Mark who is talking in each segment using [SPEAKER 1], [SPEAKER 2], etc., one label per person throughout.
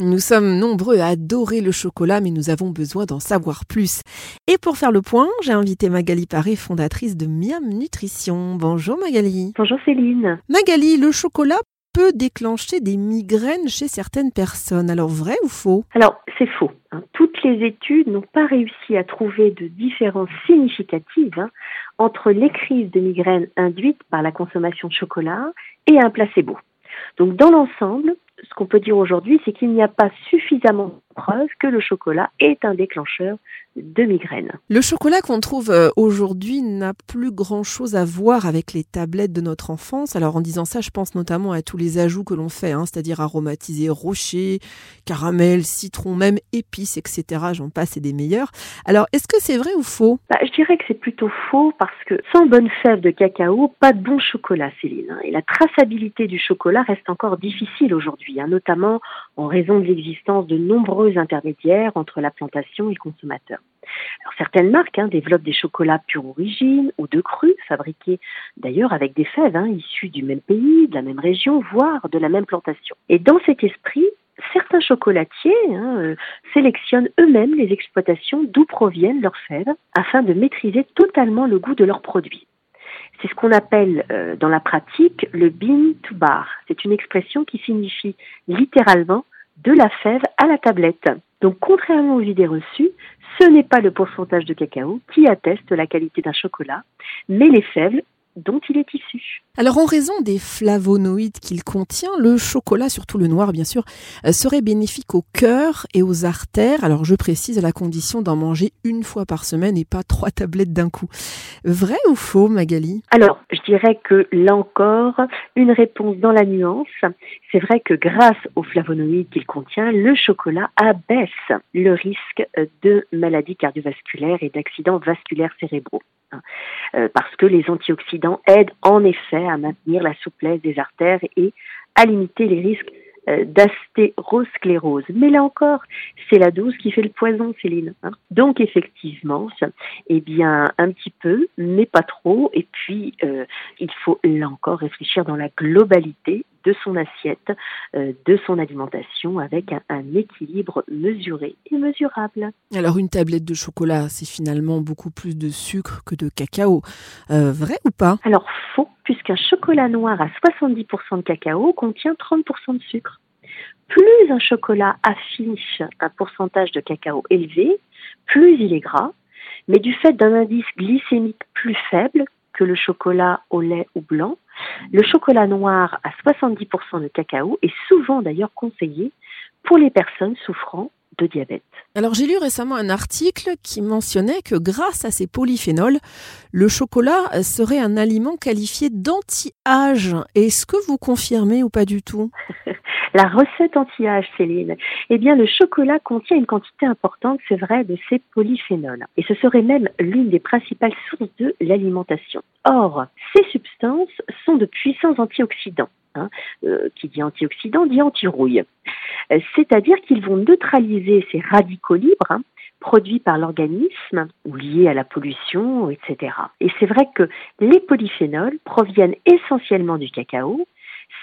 [SPEAKER 1] Nous sommes nombreux à adorer le chocolat, mais nous avons besoin d'en savoir plus. Et pour faire le point, j'ai invité Magali Paré, fondatrice de Miam Nutrition. Bonjour Magali.
[SPEAKER 2] Bonjour Céline.
[SPEAKER 1] Magali, le chocolat peut déclencher des migraines chez certaines personnes. Alors vrai ou faux?
[SPEAKER 2] Alors c'est faux. Hein. Toutes les études n'ont pas réussi à trouver de différences significatives hein, entre les crises de migraines induites par la consommation de chocolat et un placebo. Donc dans l'ensemble, ce qu'on peut dire aujourd'hui, c'est qu'il n'y a pas suffisamment de preuves que le chocolat est un déclencheur de migraine.
[SPEAKER 1] Le chocolat qu'on trouve euh, aujourd'hui n'a plus grand-chose à voir avec les tablettes de notre enfance. Alors en disant ça, je pense notamment à tous les ajouts que l'on fait, hein, c'est-à-dire aromatisés, rocher, caramel, citron, même épices, etc. J'en passe et des meilleurs. Alors est-ce que c'est vrai ou faux?
[SPEAKER 2] Bah, Je dirais que c'est plutôt faux parce que sans bonne fève de cacao, pas de bon chocolat, Céline. Hein. Et la traçabilité du chocolat reste encore difficile aujourd'hui, hein, notamment en raison de l'existence de nombreux intermédiaires entre la plantation et le consommateur. Certaines marques hein, développent des chocolats pure origine ou de cru, fabriqués d'ailleurs avec des fèves hein, issues du même pays, de la même région, voire de la même plantation. Et dans cet esprit, certains chocolatiers hein, euh, sélectionnent eux-mêmes les exploitations d'où proviennent leurs fèves afin de maîtriser totalement le goût de leurs produits. C'est ce qu'on appelle euh, dans la pratique le bean to bar. C'est une expression qui signifie littéralement de la fève à la tablette. Donc, contrairement aux idées reçues, ce n'est pas le pourcentage de cacao qui atteste la qualité d'un chocolat, mais les fèves dont il est issu.
[SPEAKER 1] Alors en raison des flavonoïdes qu'il contient, le chocolat, surtout le noir bien sûr, euh, serait bénéfique au cœur et aux artères. Alors je précise à la condition d'en manger une fois par semaine et pas trois tablettes d'un coup. Vrai ou faux Magali?
[SPEAKER 2] Alors je dirais que là encore, une réponse dans la nuance. C'est vrai que grâce aux flavonoïdes qu'il contient, le chocolat abaisse le risque de maladies cardiovasculaires et d'accidents vasculaires cérébraux. Hein. Euh, parce que les antioxydants aident en effet à maintenir la souplesse des artères et à limiter les risques euh, d'astérosclérose. Mais là encore, c'est la dose qui fait le poison, Céline. Hein. Donc effectivement, eh bien un petit peu, mais pas trop. Et puis euh, il faut là encore réfléchir dans la globalité de son assiette, euh, de son alimentation, avec un, équilibre mesuré et mesurable.
[SPEAKER 1] Alors une tablette de chocolat, c'est finalement beaucoup plus de sucre que de cacao. Euh, vrai ou pas?
[SPEAKER 2] Alors faux, puisqu'un chocolat noir à 70% de cacao contient 30% de sucre. Plus un chocolat affiche un pourcentage de cacao élevé, plus il est gras, mais du fait d'un indice glycémique plus faible que le chocolat au lait ou blanc, le chocolat noir à 70% de cacao est souvent d'ailleurs conseillé pour les personnes souffrant de diabète.
[SPEAKER 1] Alors j'ai lu récemment un article qui mentionnait que grâce à ces polyphénols, le chocolat serait un aliment qualifié d'anti-âge. Est-ce que vous confirmez ou pas du tout?
[SPEAKER 2] La recette anti-âge, Céline, eh bien le chocolat contient une quantité importante, c'est vrai, de ces polyphénols. Et ce serait même l'une des principales sources de l'alimentation. Or, ces sont de puissants antioxydants. Hein, euh, qui dit antioxydant dit anti-rouille. Euh, c'est-à-dire qu'ils vont neutraliser ces radicaux libres hein, produits par l'organisme ou liés à la pollution, etc. Et c'est vrai que les polyphénols proviennent essentiellement du cacao.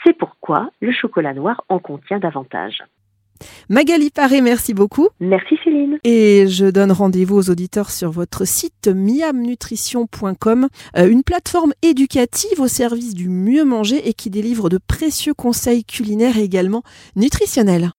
[SPEAKER 2] C'est pourquoi le chocolat noir en contient davantage.
[SPEAKER 1] Magali Paré, merci beaucoup.
[SPEAKER 2] Merci Céline.
[SPEAKER 1] Et je donne rendez-vous aux auditeurs sur votre site miamnutrition.com, euh, une plateforme éducative au service du mieux manger et qui délivre de précieux conseils culinaires et également nutritionnels.